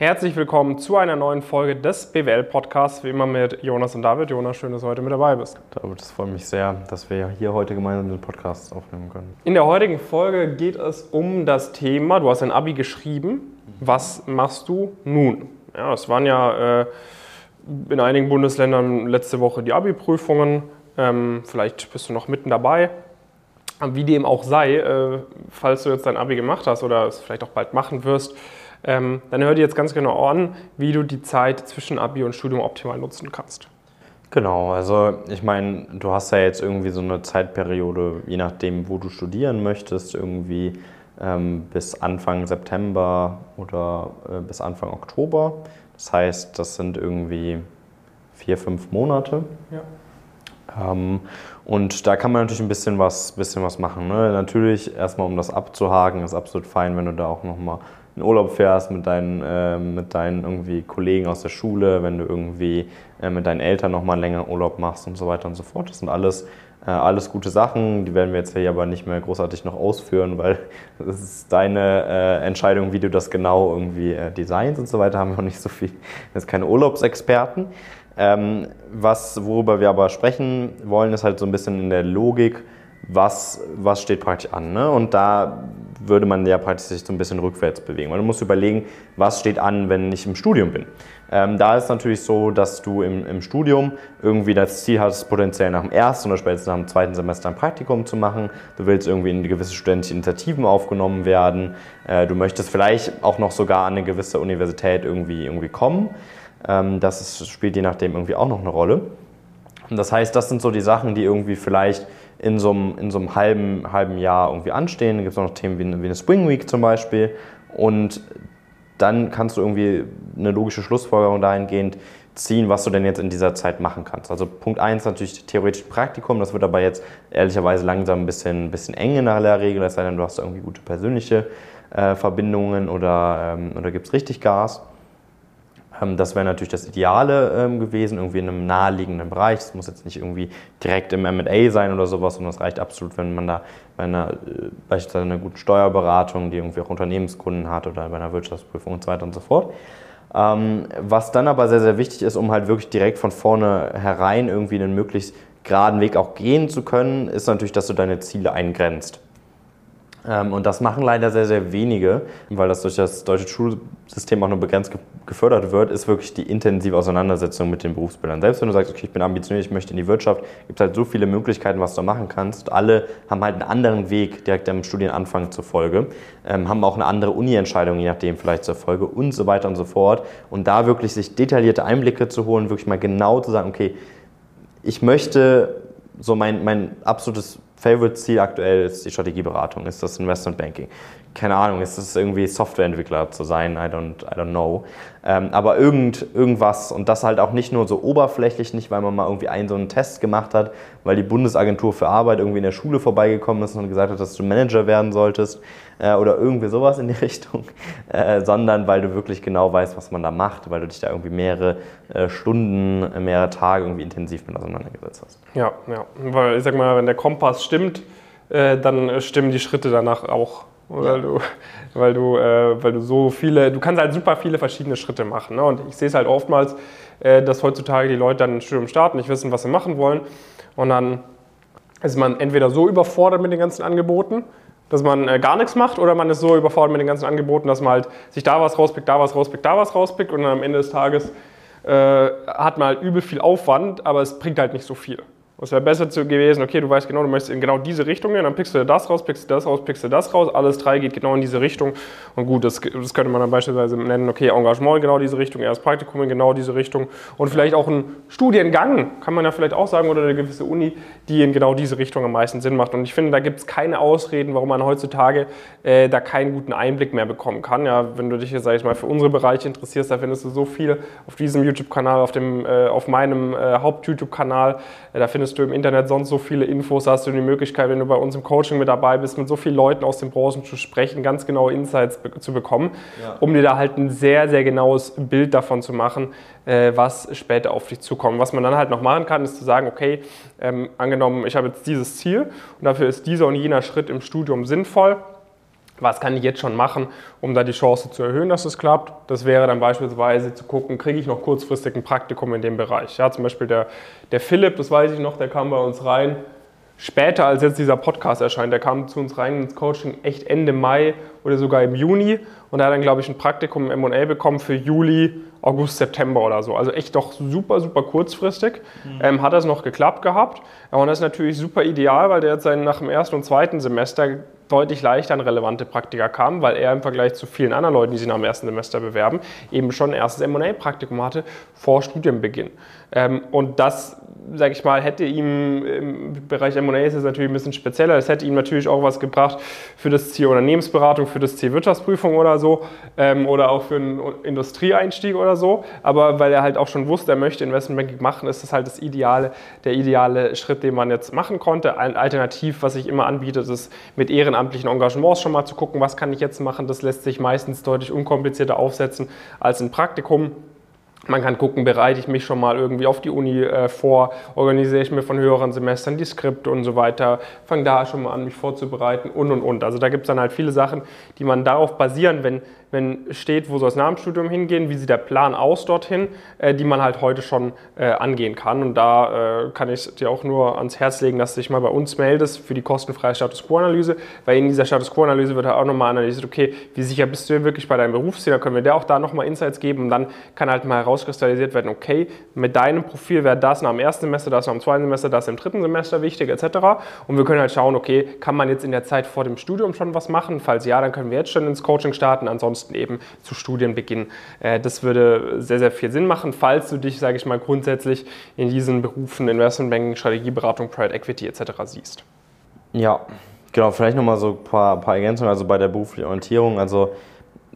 Herzlich willkommen zu einer neuen Folge des BWL-Podcasts, wie immer mit Jonas und David. Jonas, schön, dass du heute mit dabei bist. David, es freut mich sehr, dass wir hier heute gemeinsam den Podcast aufnehmen können. In der heutigen Folge geht es um das Thema, du hast ein Abi geschrieben, was machst du nun? Ja, es waren ja äh, in einigen Bundesländern letzte Woche die Abi-Prüfungen, ähm, vielleicht bist du noch mitten dabei. Wie dem auch sei, äh, falls du jetzt dein Abi gemacht hast oder es vielleicht auch bald machen wirst, dann hör dir jetzt ganz genau an, wie du die Zeit zwischen Abi und Studium optimal nutzen kannst. Genau, also ich meine, du hast ja jetzt irgendwie so eine Zeitperiode, je nachdem, wo du studieren möchtest, irgendwie ähm, bis Anfang September oder äh, bis Anfang Oktober. Das heißt, das sind irgendwie vier, fünf Monate. Ja. Ähm, und da kann man natürlich ein bisschen was, bisschen was machen. Ne? Natürlich, erstmal um das abzuhaken, ist absolut fein, wenn du da auch nochmal in Urlaub fährst mit deinen, äh, mit deinen irgendwie Kollegen aus der Schule, wenn du irgendwie äh, mit deinen Eltern nochmal einen längeren Urlaub machst und so weiter und so fort. Das sind alles, äh, alles gute Sachen, die werden wir jetzt hier aber nicht mehr großartig noch ausführen, weil das ist deine äh, Entscheidung, wie du das genau irgendwie äh, designst und so weiter, haben wir noch nicht so viel, das sind keine Urlaubsexperten. Ähm, was, worüber wir aber sprechen wollen, ist halt so ein bisschen in der Logik, was, was steht praktisch an. Ne? Und da würde man ja praktisch sich so ein bisschen rückwärts bewegen. Du musst überlegen, was steht an, wenn ich im Studium bin. Ähm, da ist natürlich so, dass du im, im, Studium irgendwie das Ziel hast, potenziell nach dem ersten oder spätestens nach dem zweiten Semester ein Praktikum zu machen. Du willst irgendwie in gewisse studentische Initiativen aufgenommen werden. Äh, du möchtest vielleicht auch noch sogar an eine gewisse Universität irgendwie, irgendwie kommen. Ähm, das ist, spielt je nachdem irgendwie auch noch eine Rolle. Und das heißt, das sind so die Sachen, die irgendwie vielleicht in so einem, in so einem halben, halben Jahr irgendwie anstehen. Da gibt es auch noch Themen wie eine, wie eine Spring Week zum Beispiel. Und dann kannst du irgendwie eine logische Schlussfolgerung dahingehend ziehen, was du denn jetzt in dieser Zeit machen kannst. Also Punkt 1 natürlich theoretisch Praktikum, das wird aber jetzt ehrlicherweise langsam ein bisschen, ein bisschen eng in der Regel, es sei denn, du hast irgendwie gute persönliche äh, Verbindungen oder, ähm, oder gibst richtig Gas. Ähm, das wäre natürlich das Ideale ähm, gewesen, irgendwie in einem naheliegenden Bereich. Es muss jetzt nicht irgendwie direkt im MA sein oder sowas, sondern es reicht absolut, wenn man da bei einer, äh, beispielsweise einer guten Steuerberatung, die irgendwie auch Unternehmenskunden hat oder bei einer Wirtschaftsprüfung und so weiter und so fort. Ähm, was dann aber sehr, sehr wichtig ist, um halt wirklich direkt von vorne herein irgendwie einen möglichst geraden Weg auch gehen zu können, ist natürlich, dass du deine Ziele eingrenzt. Ähm, und das machen leider sehr, sehr wenige, weil das durch das deutsche Schulsystem auch nur begrenzt gefördert wird, ist wirklich die intensive Auseinandersetzung mit den Berufsbildern. Selbst wenn du sagst, okay, ich bin ambitioniert, ich möchte in die Wirtschaft, gibt es halt so viele Möglichkeiten, was du machen kannst. Alle haben halt einen anderen Weg direkt am Studienanfang zur Folge, ähm, haben auch eine andere Uni-Entscheidung, je nachdem vielleicht zur Folge und so weiter und so fort. Und da wirklich sich detaillierte Einblicke zu holen, wirklich mal genau zu sagen, okay, ich möchte so mein, mein absolutes Favorite-Ziel aktuell ist die Strategieberatung, ist das Investment Banking. Keine Ahnung, ist es irgendwie Softwareentwickler zu sein, I don't, I don't know. Ähm, aber irgend, irgendwas und das halt auch nicht nur so oberflächlich, nicht weil man mal irgendwie einen so einen Test gemacht hat, weil die Bundesagentur für Arbeit irgendwie in der Schule vorbeigekommen ist und gesagt hat, dass du Manager werden solltest äh, oder irgendwie sowas in die Richtung, äh, sondern weil du wirklich genau weißt, was man da macht, weil du dich da irgendwie mehrere äh, Stunden, mehrere Tage irgendwie intensiv mit auseinandergesetzt hast. Ja, ja, weil ich sag mal, wenn der Kompass stimmt, äh, dann stimmen die Schritte danach auch. Weil, ja. du, weil, du, äh, weil du so viele, du kannst halt super viele verschiedene Schritte machen. Ne? Und ich sehe es halt oftmals, äh, dass heutzutage die Leute dann ein Studium starten, nicht wissen, was sie machen wollen. Und dann ist man entweder so überfordert mit den ganzen Angeboten, dass man äh, gar nichts macht, oder man ist so überfordert mit den ganzen Angeboten, dass man halt sich da was rauspickt, da was rauspickt, da was rauspickt und dann am Ende des Tages äh, hat man halt übel viel Aufwand, aber es bringt halt nicht so viel. Es wäre besser gewesen, okay, du weißt genau, du möchtest in genau diese Richtung gehen, dann pickst du das raus, pickst du das raus, pickst du das raus, alles drei geht genau in diese Richtung. Und gut, das, das könnte man dann beispielsweise nennen, okay, Engagement in genau diese Richtung, erst Praktikum in genau diese Richtung und vielleicht auch ein Studiengang, kann man ja vielleicht auch sagen, oder eine gewisse Uni, die in genau diese Richtung am meisten Sinn macht. Und ich finde, da gibt es keine Ausreden, warum man heutzutage äh, da keinen guten Einblick mehr bekommen kann. Ja, wenn du dich jetzt, sag ich mal, für unsere Bereiche interessierst, da findest du so viel auf diesem YouTube-Kanal, auf, äh, auf meinem äh, Haupt-YouTube-Kanal, äh, da findest findest du im Internet sonst so viele Infos, hast du die Möglichkeit, wenn du bei uns im Coaching mit dabei bist, mit so vielen Leuten aus den Branchen zu sprechen, ganz genaue Insights zu bekommen, ja. um dir da halt ein sehr, sehr genaues Bild davon zu machen, äh, was später auf dich zukommt. Was man dann halt noch machen kann, ist zu sagen, okay, ähm, angenommen, ich habe jetzt dieses Ziel und dafür ist dieser und jener Schritt im Studium sinnvoll was kann ich jetzt schon machen, um da die Chance zu erhöhen, dass es klappt. Das wäre dann beispielsweise zu gucken, kriege ich noch kurzfristig ein Praktikum in dem Bereich. Ja, zum Beispiel der, der Philipp, das weiß ich noch, der kam bei uns rein, später als jetzt dieser Podcast erscheint. Der kam zu uns rein ins Coaching echt Ende Mai oder sogar im Juni und er hat dann, glaube ich, ein Praktikum im M&A bekommen für Juli, August, September oder so. Also echt doch super, super kurzfristig. Mhm. Ähm, hat das noch geklappt gehabt. Und das ist natürlich super ideal, weil der jetzt nach dem ersten und zweiten Semester deutlich leichter an relevante Praktika kam, weil er im Vergleich zu vielen anderen Leuten, die sich nach dem ersten Semester bewerben, eben schon ein erstes M&A-Praktikum hatte vor Studienbeginn. Ähm, und das sage ich mal, hätte ihm im Bereich M&A ist es natürlich ein bisschen spezieller, es hätte ihm natürlich auch was gebracht für das Ziel Unternehmensberatung, für das Ziel Wirtschaftsprüfung oder so ähm, oder auch für einen Industrieeinstieg oder so, aber weil er halt auch schon wusste, er möchte Investmentbanking machen, ist das halt das ideale, der ideale Schritt, den man jetzt machen konnte. Alternativ, was sich immer anbietet, ist mit ehrenamtlichen Engagements schon mal zu gucken, was kann ich jetzt machen, das lässt sich meistens deutlich unkomplizierter aufsetzen als ein Praktikum. Man kann gucken, bereite ich mich schon mal irgendwie auf die Uni äh, vor, organisiere ich mir von höheren Semestern die Skripte und so weiter, fange da schon mal an, mich vorzubereiten und und und. Also da gibt es dann halt viele Sachen, die man darauf basieren, wenn wenn steht, wo soll es nach dem Studium hingehen, wie sieht der Plan aus dorthin, äh, die man halt heute schon äh, angehen kann. Und da äh, kann ich dir auch nur ans Herz legen, dass du dich mal bei uns meldest für die kostenfreie Status Quo-Analyse, weil in dieser Status Quo-Analyse wird halt auch nochmal analysiert, okay, wie sicher bist du wirklich bei deinem Berufsziel, da können wir dir auch da nochmal Insights geben und dann kann halt mal herauskristallisiert werden, okay, mit deinem Profil wäre das nach dem ersten Semester, das nach dem zweiten Semester, das im dritten Semester wichtig, etc. Und wir können halt schauen, okay, kann man jetzt in der Zeit vor dem Studium schon was machen? Falls ja, dann können wir jetzt schon ins Coaching starten, ansonsten ansonsten eben zu Studienbeginn. Äh, das würde sehr, sehr viel Sinn machen, falls du dich, sage ich mal, grundsätzlich in diesen Berufen Investmentbanking, Strategieberatung, Private Equity etc. siehst. Ja, genau, vielleicht nochmal so ein paar, paar Ergänzungen, also bei der beruflichen Orientierung, also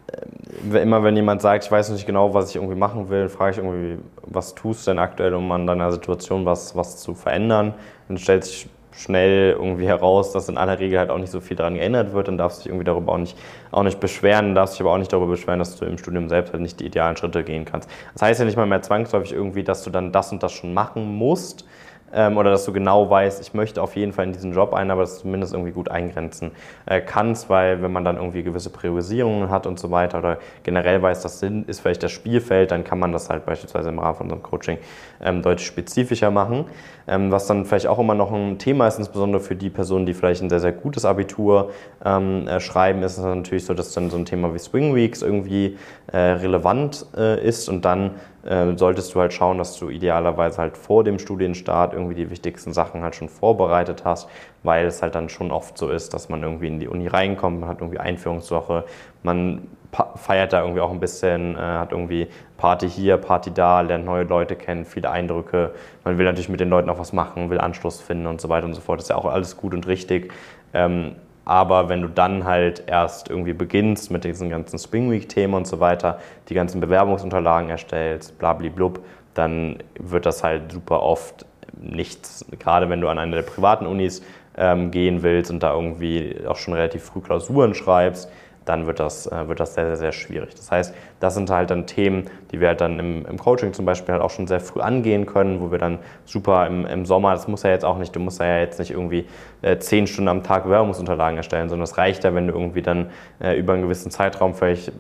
äh, immer wenn jemand sagt, ich weiß nicht genau, was ich irgendwie machen will, frage ich irgendwie, was tust du denn aktuell, um an deiner Situation was, was zu verändern? Dann stellt sich schnell irgendwie heraus, dass in aller Regel halt auch nicht so viel daran geändert wird. Dann darfst du dich irgendwie darüber auch nicht, auch nicht beschweren, darfst dich aber auch nicht darüber beschweren, dass du im Studium selbst halt nicht die idealen Schritte gehen kannst. Das heißt ja nicht mal mehr zwangsläufig irgendwie, dass du dann das und das schon machen musst, ähm, oder dass du genau weißt, ich möchte auf jeden Fall in diesen Job ein, aber das zumindest irgendwie gut eingrenzen äh, kannst, weil wenn man dann irgendwie gewisse Priorisierungen hat und so weiter oder generell weiß, das Sinn ist vielleicht das Spielfeld, dann kann man das halt beispielsweise im Rahmen von unserem Coaching ähm, deutlich spezifischer machen. Ähm, was dann vielleicht auch immer noch ein Thema ist, insbesondere für die Personen, die vielleicht ein sehr, sehr gutes Abitur ähm, äh, schreiben, ist es natürlich so, dass dann so ein Thema wie Swing Weeks irgendwie äh, relevant äh, ist. Und dann äh, solltest du halt schauen, dass du idealerweise halt vor dem Studienstart irgendwie die wichtigsten Sachen halt schon vorbereitet hast, weil es halt dann schon oft so ist, dass man irgendwie in die Uni reinkommt, man hat irgendwie Einführungswoche, man feiert da irgendwie auch ein bisschen, äh, hat irgendwie Party hier, Party da, lernt neue Leute kennen, viele Eindrücke. Man will natürlich mit den Leuten auch was machen, will Anschluss finden und so weiter und so fort. Das ist ja auch alles gut und richtig. Ähm, aber wenn du dann halt erst irgendwie beginnst mit diesen ganzen Spring Week-Themen und so weiter, die ganzen Bewerbungsunterlagen erstellst, blablablub, dann wird das halt super oft nichts. Gerade wenn du an eine der privaten Unis ähm, gehen willst und da irgendwie auch schon relativ früh Klausuren schreibst, dann wird das, äh, wird das sehr, sehr, sehr schwierig. Das heißt, das sind halt dann Themen, die wir halt dann im, im Coaching zum Beispiel halt auch schon sehr früh angehen können, wo wir dann super im, im Sommer, das muss ja jetzt auch nicht, du musst ja jetzt nicht irgendwie äh, zehn Stunden am Tag Bewerbungsunterlagen erstellen, sondern es reicht ja, wenn du irgendwie dann äh, über einen gewissen Zeitraum vielleicht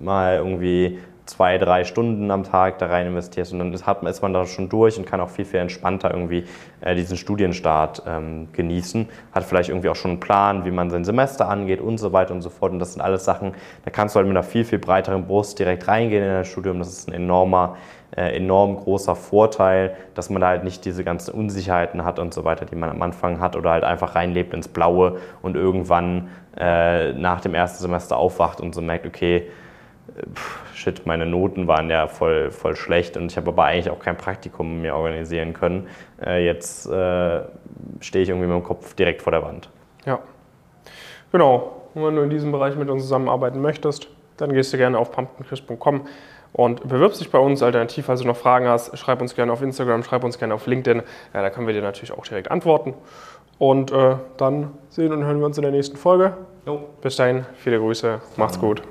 mal irgendwie zwei, drei Stunden am Tag da rein investierst und dann ist, man da schon durch und kann auch viel, viel entspannter irgendwie äh, diesen Studienstart ähm, genießen. Hat vielleicht irgendwie auch schon einen Plan, wie man sein Semester angeht und so weiter und so fort. Und das sind alles Sachen, da kannst du halt mit einer viel, viel breiteren Brust direkt reingehen in das Studium. Das ist ein enormer, äh, enorm großer Vorteil, dass man da halt nicht diese ganzen Unsicherheiten hat und so weiter, die man am Anfang hat oder halt einfach reinlebt ins Blaue und irgendwann äh, nach dem ersten Semester aufwacht und so merkt, okay, shit, meine Noten waren ja voll, voll schlecht und ich habe aber eigentlich auch kein Praktikum mehr organisieren können. Äh, jetzt äh, stehe ich irgendwie mit dem Kopf direkt vor der Wand. Ja, genau. Und wenn du in diesem Bereich mit uns zusammenarbeiten möchtest, dann gehst du gerne auf pumpkincrisp.com und bewirbst dich bei uns. Alternativ, falls du noch Fragen hast, schreib uns gerne auf Instagram, schreib uns gerne auf LinkedIn. Ja, da können wir dir natürlich auch direkt antworten. Und äh, dann sehen und hören wir uns in der nächsten Folge. Jo. Bis dahin, viele Grüße, macht's gut.